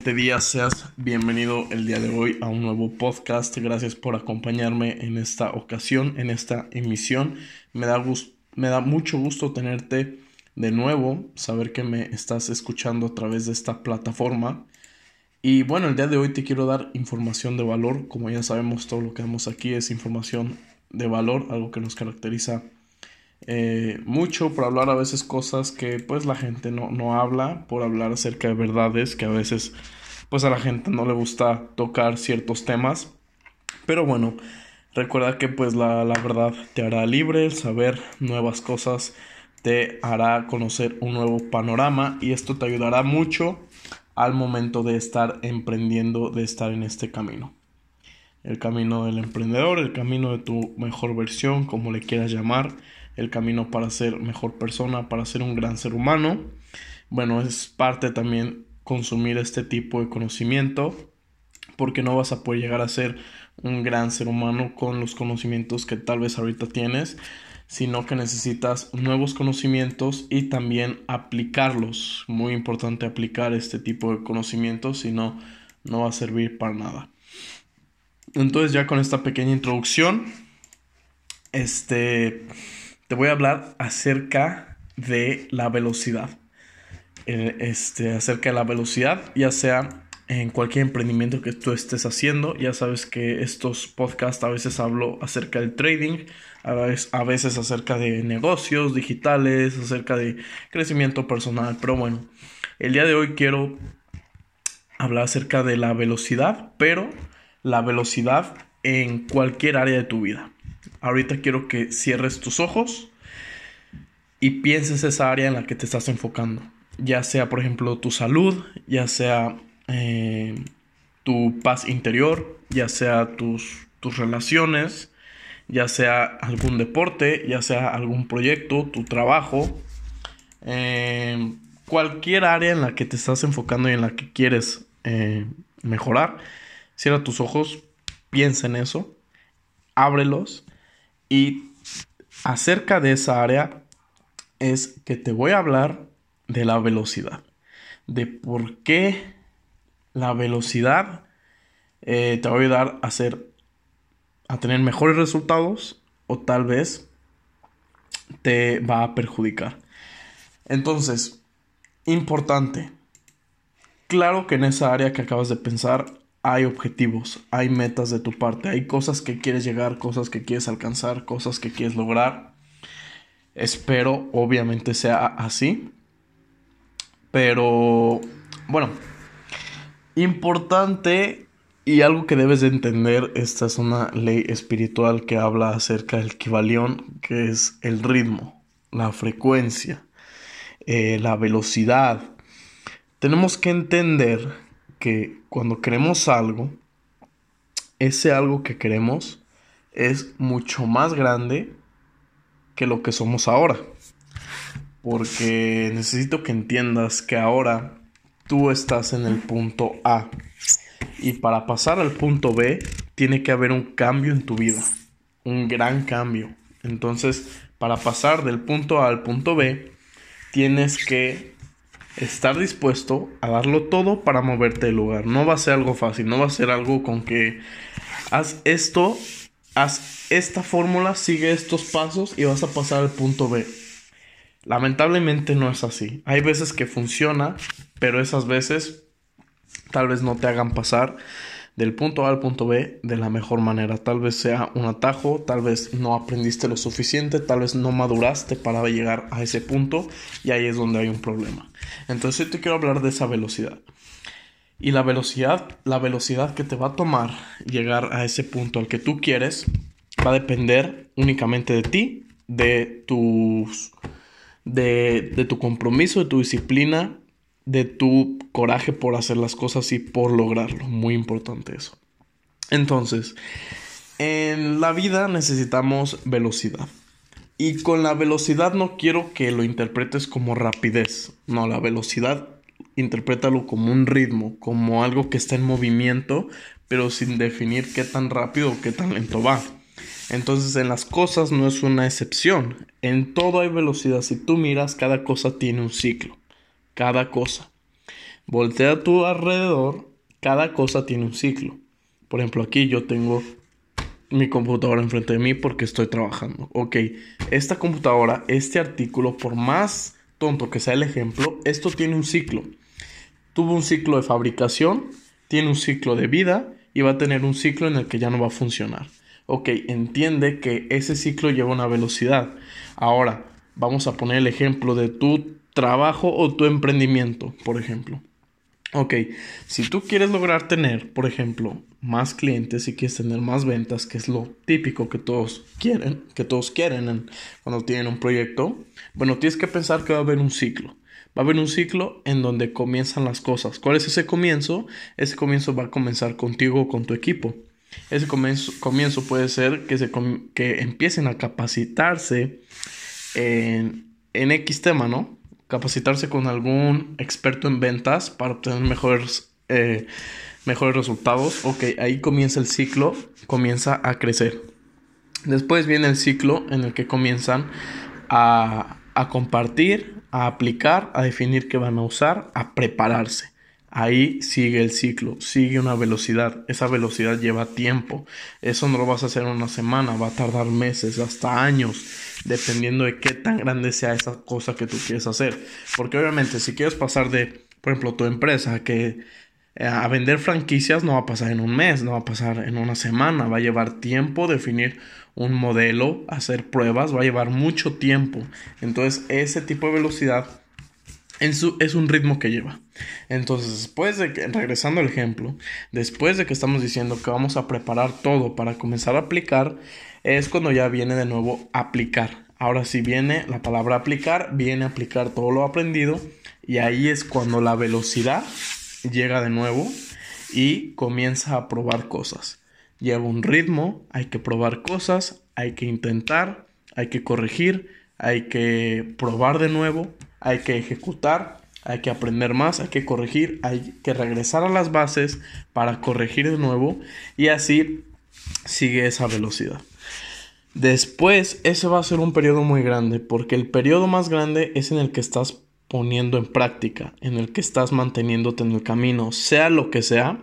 Este día seas bienvenido el día de hoy a un nuevo podcast. Gracias por acompañarme en esta ocasión, en esta emisión. Me da, me da mucho gusto tenerte de nuevo, saber que me estás escuchando a través de esta plataforma. Y bueno, el día de hoy te quiero dar información de valor. Como ya sabemos, todo lo que damos aquí es información de valor, algo que nos caracteriza eh, mucho por hablar a veces cosas que pues la gente no, no habla, por hablar acerca de verdades que a veces pues a la gente no le gusta tocar ciertos temas. Pero bueno, recuerda que pues la, la verdad te hará libre, el saber nuevas cosas te hará conocer un nuevo panorama y esto te ayudará mucho al momento de estar emprendiendo, de estar en este camino. El camino del emprendedor, el camino de tu mejor versión, como le quieras llamar el camino para ser mejor persona, para ser un gran ser humano. Bueno, es parte también consumir este tipo de conocimiento porque no vas a poder llegar a ser un gran ser humano con los conocimientos que tal vez ahorita tienes, sino que necesitas nuevos conocimientos y también aplicarlos. Muy importante aplicar este tipo de conocimientos, si no, no va a servir para nada. Entonces ya con esta pequeña introducción, este, te voy a hablar acerca de la velocidad. Eh, este, acerca de la velocidad, ya sea en cualquier emprendimiento que tú estés haciendo. Ya sabes que estos podcasts a veces hablo acerca del trading, a veces, a veces acerca de negocios digitales, acerca de crecimiento personal. Pero bueno, el día de hoy quiero hablar acerca de la velocidad, pero la velocidad en cualquier área de tu vida. Ahorita quiero que cierres tus ojos y pienses esa área en la que te estás enfocando. Ya sea, por ejemplo, tu salud, ya sea eh, tu paz interior, ya sea tus, tus relaciones, ya sea algún deporte, ya sea algún proyecto, tu trabajo, eh, cualquier área en la que te estás enfocando y en la que quieres eh, mejorar. Cierra tus ojos, piensa en eso, ábrelos y acerca de esa área es que te voy a hablar de la velocidad, de por qué la velocidad eh, te va a ayudar a hacer, a tener mejores resultados o tal vez te va a perjudicar. Entonces, importante, claro que en esa área que acabas de pensar hay objetivos, hay metas de tu parte, hay cosas que quieres llegar, cosas que quieres alcanzar, cosas que quieres lograr. Espero obviamente sea así. Pero bueno, importante y algo que debes de entender, esta es una ley espiritual que habla acerca del equivalión, que es el ritmo, la frecuencia, eh, la velocidad. Tenemos que entender que cuando queremos algo, ese algo que queremos es mucho más grande que lo que somos ahora. Porque necesito que entiendas que ahora tú estás en el punto A. Y para pasar al punto B, tiene que haber un cambio en tu vida. Un gran cambio. Entonces, para pasar del punto A al punto B, tienes que estar dispuesto a darlo todo para moverte del lugar. No va a ser algo fácil, no va a ser algo con que haz esto, haz esta fórmula, sigue estos pasos y vas a pasar al punto B. Lamentablemente no es así. Hay veces que funciona, pero esas veces tal vez no te hagan pasar del punto A al punto B de la mejor manera. Tal vez sea un atajo, tal vez no aprendiste lo suficiente, tal vez no maduraste para llegar a ese punto y ahí es donde hay un problema. Entonces yo te quiero hablar de esa velocidad. Y la velocidad, la velocidad que te va a tomar llegar a ese punto al que tú quieres va a depender únicamente de ti, de tus de, de tu compromiso, de tu disciplina, de tu coraje por hacer las cosas y por lograrlo. Muy importante eso. Entonces, en la vida necesitamos velocidad. Y con la velocidad no quiero que lo interpretes como rapidez. No, la velocidad interprétalo como un ritmo, como algo que está en movimiento, pero sin definir qué tan rápido o qué tan lento va. Entonces en las cosas no es una excepción. En todo hay velocidad. Si tú miras, cada cosa tiene un ciclo cada cosa. Voltea a tu alrededor, cada cosa tiene un ciclo. Por ejemplo, aquí yo tengo mi computadora enfrente de mí porque estoy trabajando. Ok, esta computadora, este artículo, por más tonto que sea el ejemplo, esto tiene un ciclo. Tuvo un ciclo de fabricación, tiene un ciclo de vida y va a tener un ciclo en el que ya no va a funcionar. Ok, entiende que ese ciclo lleva una velocidad. Ahora, vamos a poner el ejemplo de tu trabajo o tu emprendimiento, por ejemplo. Ok, si tú quieres lograr tener, por ejemplo, más clientes y quieres tener más ventas, que es lo típico que todos quieren, que todos quieren cuando tienen un proyecto, bueno, tienes que pensar que va a haber un ciclo. Va a haber un ciclo en donde comienzan las cosas. ¿Cuál es ese comienzo? Ese comienzo va a comenzar contigo o con tu equipo. Ese comienzo, puede ser que, se, que empiecen a capacitarse en, en X tema, ¿no? Capacitarse con algún experto en ventas para obtener mejores, eh, mejores resultados. Ok, ahí comienza el ciclo, comienza a crecer. Después viene el ciclo en el que comienzan a, a compartir, a aplicar, a definir qué van a usar, a prepararse. Ahí sigue el ciclo, sigue una velocidad. Esa velocidad lleva tiempo. Eso no lo vas a hacer en una semana, va a tardar meses, hasta años, dependiendo de qué tan grande sea esa cosa que tú quieres hacer. Porque obviamente si quieres pasar de, por ejemplo, tu empresa que eh, a vender franquicias no va a pasar en un mes, no va a pasar en una semana, va a llevar tiempo definir un modelo, hacer pruebas, va a llevar mucho tiempo. Entonces ese tipo de velocidad es un ritmo que lleva. Entonces, después de que, regresando al ejemplo, después de que estamos diciendo que vamos a preparar todo para comenzar a aplicar, es cuando ya viene de nuevo aplicar. Ahora si viene la palabra aplicar, viene a aplicar todo lo aprendido y ahí es cuando la velocidad llega de nuevo y comienza a probar cosas. Lleva un ritmo, hay que probar cosas, hay que intentar, hay que corregir, hay que probar de nuevo, hay que ejecutar, hay que aprender más, hay que corregir, hay que regresar a las bases para corregir de nuevo y así sigue esa velocidad. Después, ese va a ser un periodo muy grande, porque el periodo más grande es en el que estás poniendo en práctica, en el que estás manteniéndote en el camino, sea lo que sea,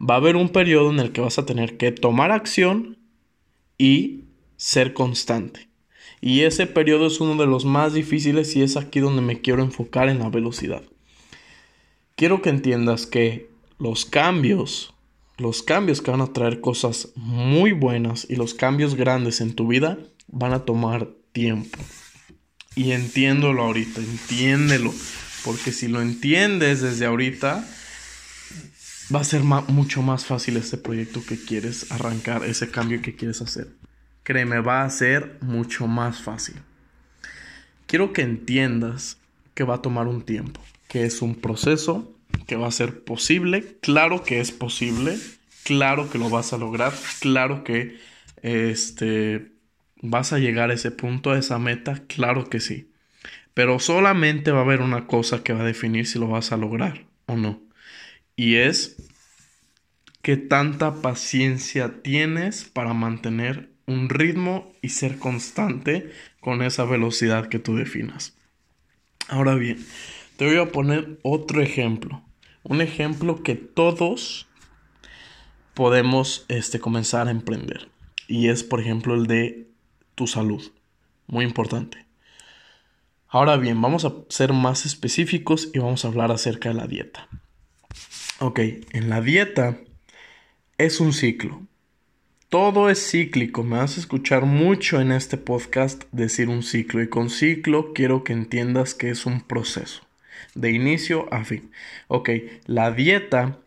va a haber un periodo en el que vas a tener que tomar acción y ser constante. Y ese periodo es uno de los más difíciles y es aquí donde me quiero enfocar en la velocidad. Quiero que entiendas que los cambios, los cambios que van a traer cosas muy buenas y los cambios grandes en tu vida van a tomar tiempo. Y entiéndelo ahorita, entiéndelo. Porque si lo entiendes desde ahorita, va a ser mucho más fácil este proyecto que quieres arrancar, ese cambio que quieres hacer. Créeme, va a ser mucho más fácil. Quiero que entiendas que va a tomar un tiempo, que es un proceso, que va a ser posible, claro que es posible, claro que lo vas a lograr, claro que este vas a llegar a ese punto, a esa meta, claro que sí. Pero solamente va a haber una cosa que va a definir si lo vas a lograr o no. Y es qué tanta paciencia tienes para mantener un ritmo y ser constante con esa velocidad que tú definas. Ahora bien, te voy a poner otro ejemplo. Un ejemplo que todos podemos este, comenzar a emprender. Y es, por ejemplo, el de tu salud. Muy importante. Ahora bien, vamos a ser más específicos y vamos a hablar acerca de la dieta. Ok, en la dieta es un ciclo. Todo es cíclico. Me vas a escuchar mucho en este podcast decir un ciclo. Y con ciclo quiero que entiendas que es un proceso. De inicio a fin. Ok, la dieta,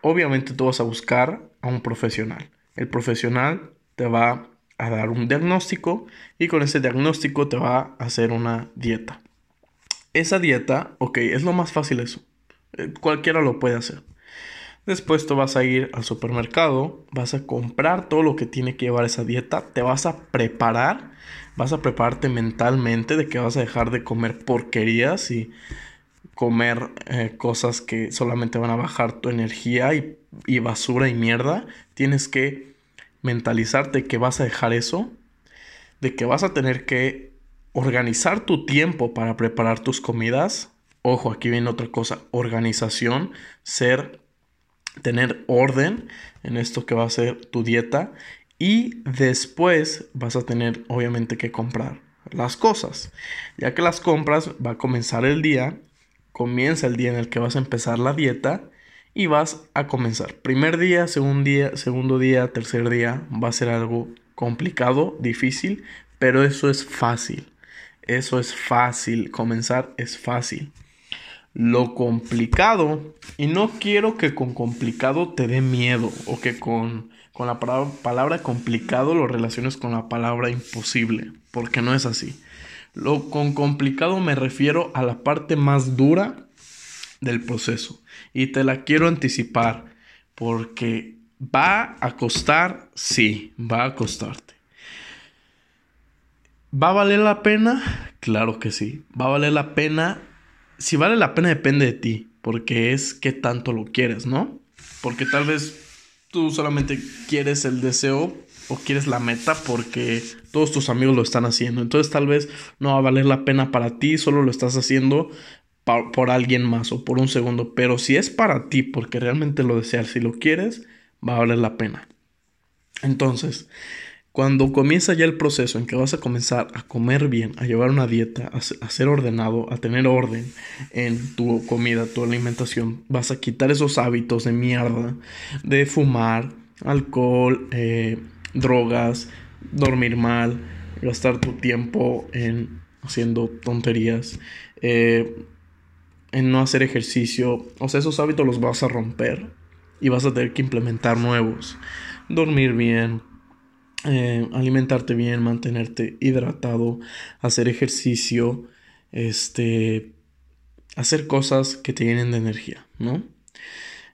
obviamente tú vas a buscar a un profesional. El profesional te va a dar un diagnóstico y con ese diagnóstico te va a hacer una dieta. Esa dieta, ok, es lo más fácil eso. Eh, cualquiera lo puede hacer. Después te vas a ir al supermercado, vas a comprar todo lo que tiene que llevar esa dieta, te vas a preparar, vas a prepararte mentalmente de que vas a dejar de comer porquerías y comer eh, cosas que solamente van a bajar tu energía y, y basura y mierda. Tienes que mentalizarte que vas a dejar eso, de que vas a tener que organizar tu tiempo para preparar tus comidas ojo, aquí viene otra cosa, organización, ser, tener orden en esto que va a ser tu dieta y después vas a tener obviamente que comprar las cosas. Ya que las compras, va a comenzar el día, comienza el día en el que vas a empezar la dieta y vas a comenzar. Primer día, segundo día, segundo día, tercer día, va a ser algo complicado, difícil, pero eso es fácil. Eso es fácil, comenzar es fácil. Lo complicado, y no quiero que con complicado te dé miedo o que con, con la palabra, complicado lo relaciones con la palabra imposible, porque no es así. Lo con complicado me refiero a la parte más dura del proceso y te la quiero anticipar porque va a costar, sí, va a costarte. ¿Va a valer la pena? Claro que sí. ¿Va a valer la pena? Si vale la pena depende de ti, porque es que tanto lo quieres, ¿no? Porque tal vez tú solamente quieres el deseo o quieres la meta porque todos tus amigos lo están haciendo. Entonces tal vez no va a valer la pena para ti, solo lo estás haciendo por alguien más o por un segundo. Pero si es para ti porque realmente lo deseas, si lo quieres, va a valer la pena. Entonces, cuando comienza ya el proceso en que vas a comenzar a comer bien, a llevar una dieta, a, ser ordenado, a tener orden en tu comida, tu alimentación, vas a quitar esos hábitos de mierda, de fumar, alcohol, eh, drogas, dormir mal, gastar tu tiempo en haciendo tonterías, eh, en no hacer ejercicio. O sea, esos hábitos los vas a romper y vas a tener que implementar nuevos. Dormir bien, eh, alimentarte bien, mantenerte hidratado, hacer ejercicio, este, hacer cosas que te llenen de energía, ¿no?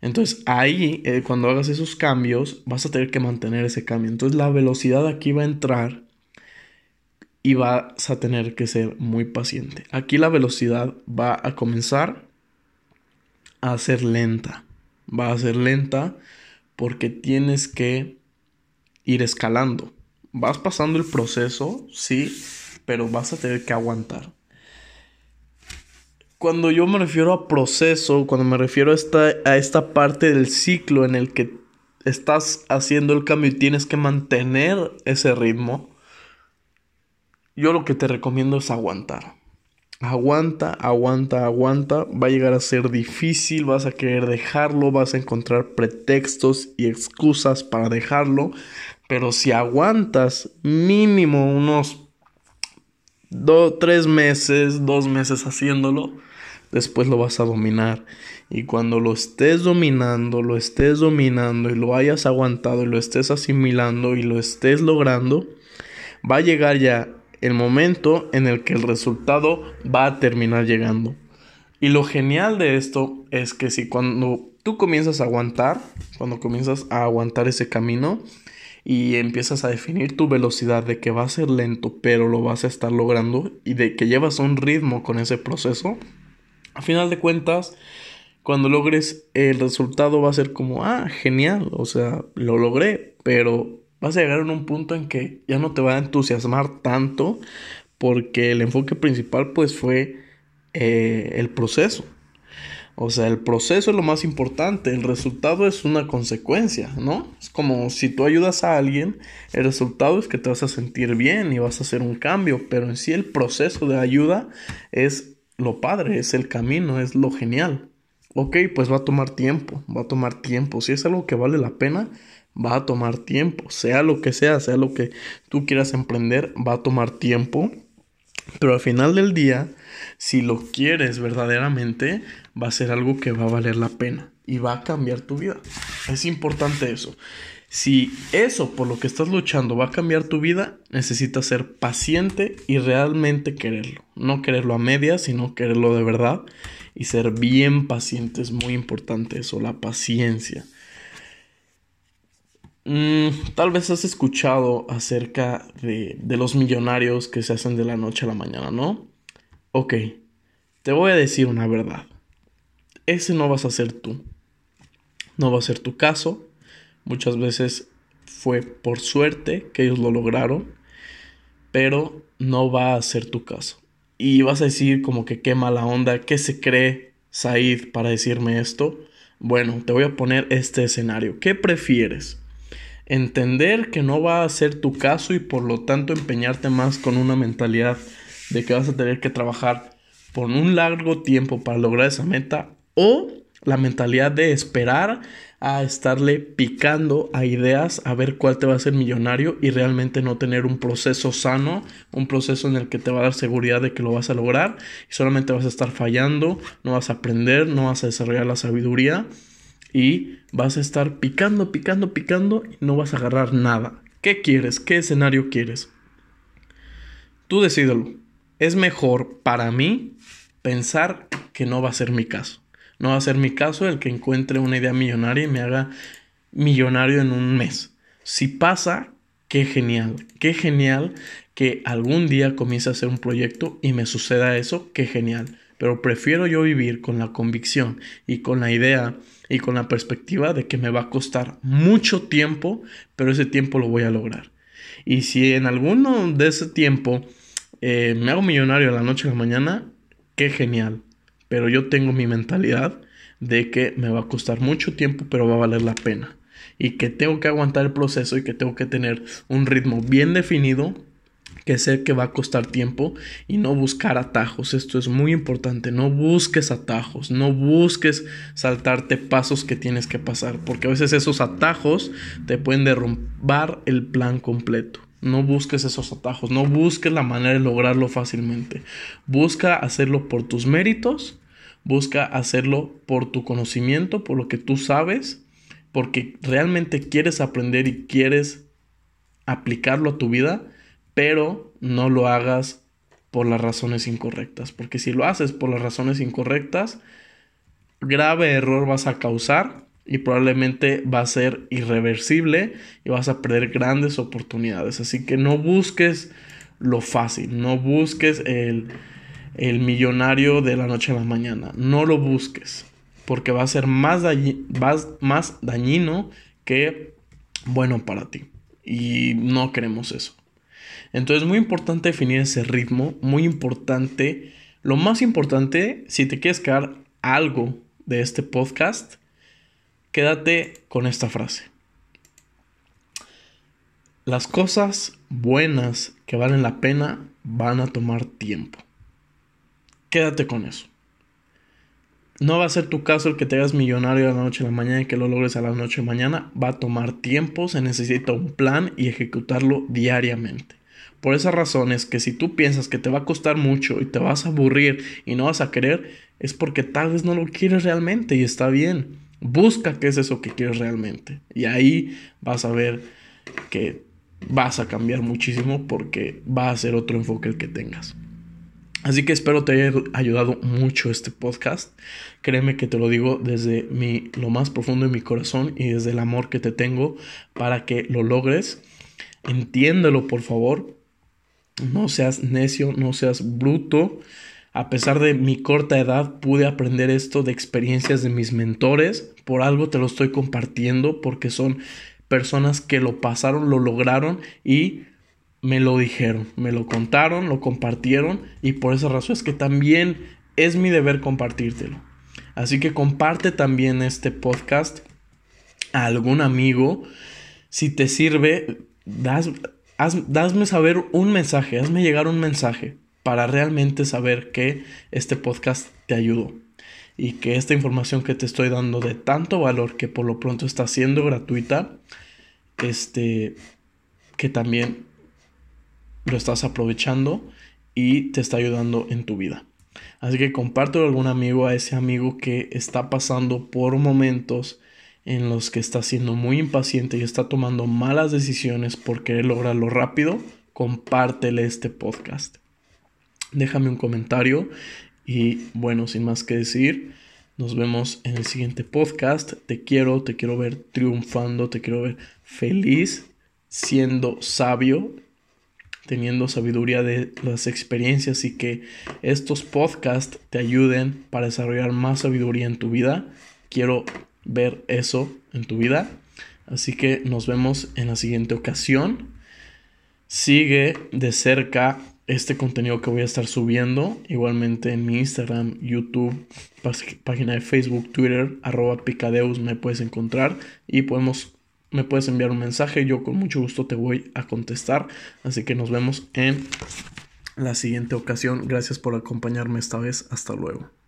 Entonces ahí, eh, cuando hagas esos cambios, vas a tener que mantener ese cambio. Entonces la velocidad aquí va a entrar y vas a tener que ser muy paciente. Aquí la velocidad va a comenzar a ser lenta. Va a ser lenta porque tienes que ir escalando. Vas pasando el proceso, sí, pero vas a tener que aguantar. Cuando yo me refiero a proceso, cuando me refiero a esta, a esta parte del ciclo en el que estás haciendo el cambio y tienes que mantener ese ritmo, yo lo que te recomiendo es aguantar. Aguanta, aguanta, aguanta. Va a llegar a ser difícil, vas a querer dejarlo, vas a encontrar pretextos y excusas para dejarlo. Pero si aguantas mínimo unos dos, tres meses, dos meses haciéndolo, después lo vas a dominar. Y cuando lo estés dominando, lo estés dominando y lo hayas aguantado y lo estés asimilando y lo estés logrando, va a llegar ya el momento en el que el resultado va a terminar llegando. Y lo genial de esto es que si cuando tú comienzas a aguantar, cuando comienzas a aguantar ese camino y empiezas a definir tu velocidad de que va a ser lento, pero lo vas a estar logrando y de que llevas un ritmo con ese proceso, a final de cuentas, cuando logres el resultado va a ser como, ah, genial, o sea, lo logré, pero vas a llegar en un punto en que ya no te va a entusiasmar tanto porque el enfoque principal pues fue eh, el proceso. O sea, el proceso es lo más importante, el resultado es una consecuencia, ¿no? Es como si tú ayudas a alguien, el resultado es que te vas a sentir bien y vas a hacer un cambio, pero en sí el proceso de ayuda es lo padre, es el camino, es lo genial. Ok, pues va a tomar tiempo, va a tomar tiempo. Si es algo que vale la pena, va a tomar tiempo, sea lo que sea, sea lo que tú quieras emprender, va a tomar tiempo, pero al final del día, si lo quieres verdaderamente, va a ser algo que va a valer la pena y va a cambiar tu vida. Es importante eso. Si eso por lo que estás luchando va a cambiar tu vida, necesitas ser paciente y realmente quererlo. No quererlo a medias, sino quererlo de verdad. Y ser bien paciente es muy importante eso, la paciencia. Mm, tal vez has escuchado acerca de, de los millonarios que se hacen de la noche a la mañana, ¿no? Ok, te voy a decir una verdad. Ese no vas a ser tú. No va a ser tu caso. Muchas veces fue por suerte que ellos lo lograron, pero no va a ser tu caso. y vas a decir como que qué mala onda, qué se cree Said para decirme esto. Bueno, te voy a poner este escenario. ¿Qué prefieres? Entender que no va a ser tu caso y por lo tanto empeñarte más con una mentalidad de que vas a tener que trabajar por un largo tiempo para lograr esa meta o la mentalidad de esperar a estarle picando a ideas a ver cuál te va a hacer millonario y realmente no tener un proceso sano, un proceso en el que te va a dar seguridad de que lo vas a lograr. Y solamente vas a estar fallando, no vas a aprender, no vas a desarrollar la sabiduría y vas a estar picando, picando, picando y no vas a agarrar nada. ¿Qué quieres? ¿Qué escenario quieres? Tú decídelo. Es mejor para mí pensar que no va a ser mi caso. No va a ser mi caso el que encuentre una idea millonaria y me haga millonario en un mes. Si pasa, qué genial, qué genial que algún día comience a hacer un proyecto y me suceda eso, qué genial. Pero prefiero yo vivir con la convicción y con la idea y con la perspectiva de que me va a costar mucho tiempo, pero ese tiempo lo voy a lograr. Y si en alguno de ese tiempo eh, me hago millonario a la noche a la mañana, qué genial pero yo tengo mi mentalidad de que me va a costar mucho tiempo, pero va a valer la pena. Y que tengo que aguantar el proceso y que tengo que tener un ritmo bien definido, que sé que va a costar tiempo y no buscar atajos. Esto es muy importante. No busques atajos, no busques saltarte pasos que tienes que pasar, porque a veces esos atajos te pueden derrumbar el plan completo. No busques esos atajos, no busques la manera de lograrlo fácilmente. Busca hacerlo por tus méritos Busca hacerlo por tu conocimiento, por lo que tú sabes, porque realmente quieres aprender y quieres aplicarlo a tu vida, pero no lo hagas por las razones incorrectas, porque si lo haces por las razones incorrectas, grave error vas a causar y probablemente va a ser irreversible y vas a perder grandes oportunidades. Así que no busques lo fácil, no busques el el millonario de la noche a la mañana. No lo busques, porque va a ser más, más dañino que bueno para ti. Y no queremos eso. Entonces es muy importante definir ese ritmo, muy importante. Lo más importante, si te quieres quedar algo de este podcast, quédate con esta frase. Las cosas buenas que valen la pena van a tomar tiempo. Quédate con eso. No va a ser tu caso el que te hagas millonario de la noche a la mañana y que lo logres a la noche a mañana. Va a tomar tiempo, se necesita un plan y ejecutarlo diariamente. Por esa razón es que si tú piensas que te va a costar mucho y te vas a aburrir y no vas a querer, es porque tal vez no lo quieres realmente y está bien. Busca qué es eso que quieres realmente. Y ahí vas a ver que vas a cambiar muchísimo porque va a ser otro enfoque el que tengas. Así que espero te haya ayudado mucho este podcast. Créeme que te lo digo desde mi, lo más profundo de mi corazón y desde el amor que te tengo para que lo logres. Entiéndelo, por favor. No seas necio, no seas bruto. A pesar de mi corta edad, pude aprender esto de experiencias de mis mentores. Por algo te lo estoy compartiendo porque son personas que lo pasaron, lo lograron y me lo dijeron, me lo contaron, lo compartieron y por esa razón es que también es mi deber compartírtelo. Así que comparte también este podcast a algún amigo. Si te sirve, das, hazme saber un mensaje, hazme llegar un mensaje para realmente saber que este podcast te ayudó y que esta información que te estoy dando de tanto valor que por lo pronto está siendo gratuita, este, que también lo estás aprovechando y te está ayudando en tu vida. Así que compártelo a algún amigo, a ese amigo que está pasando por momentos en los que está siendo muy impaciente y está tomando malas decisiones por querer lograrlo rápido, compártele este podcast. Déjame un comentario y bueno, sin más que decir, nos vemos en el siguiente podcast. Te quiero, te quiero ver triunfando, te quiero ver feliz, siendo sabio teniendo sabiduría de las experiencias y que estos podcasts te ayuden para desarrollar más sabiduría en tu vida. Quiero ver eso en tu vida. Así que nos vemos en la siguiente ocasión. Sigue de cerca este contenido que voy a estar subiendo. Igualmente en mi Instagram, YouTube, página de Facebook, Twitter, arroba picadeus me puedes encontrar y podemos, me puedes enviar un mensaje. Yo con mucho gusto te voy a contestar. Así que nos vemos en la siguiente ocasión. Gracias por acompañarme esta vez. Hasta luego.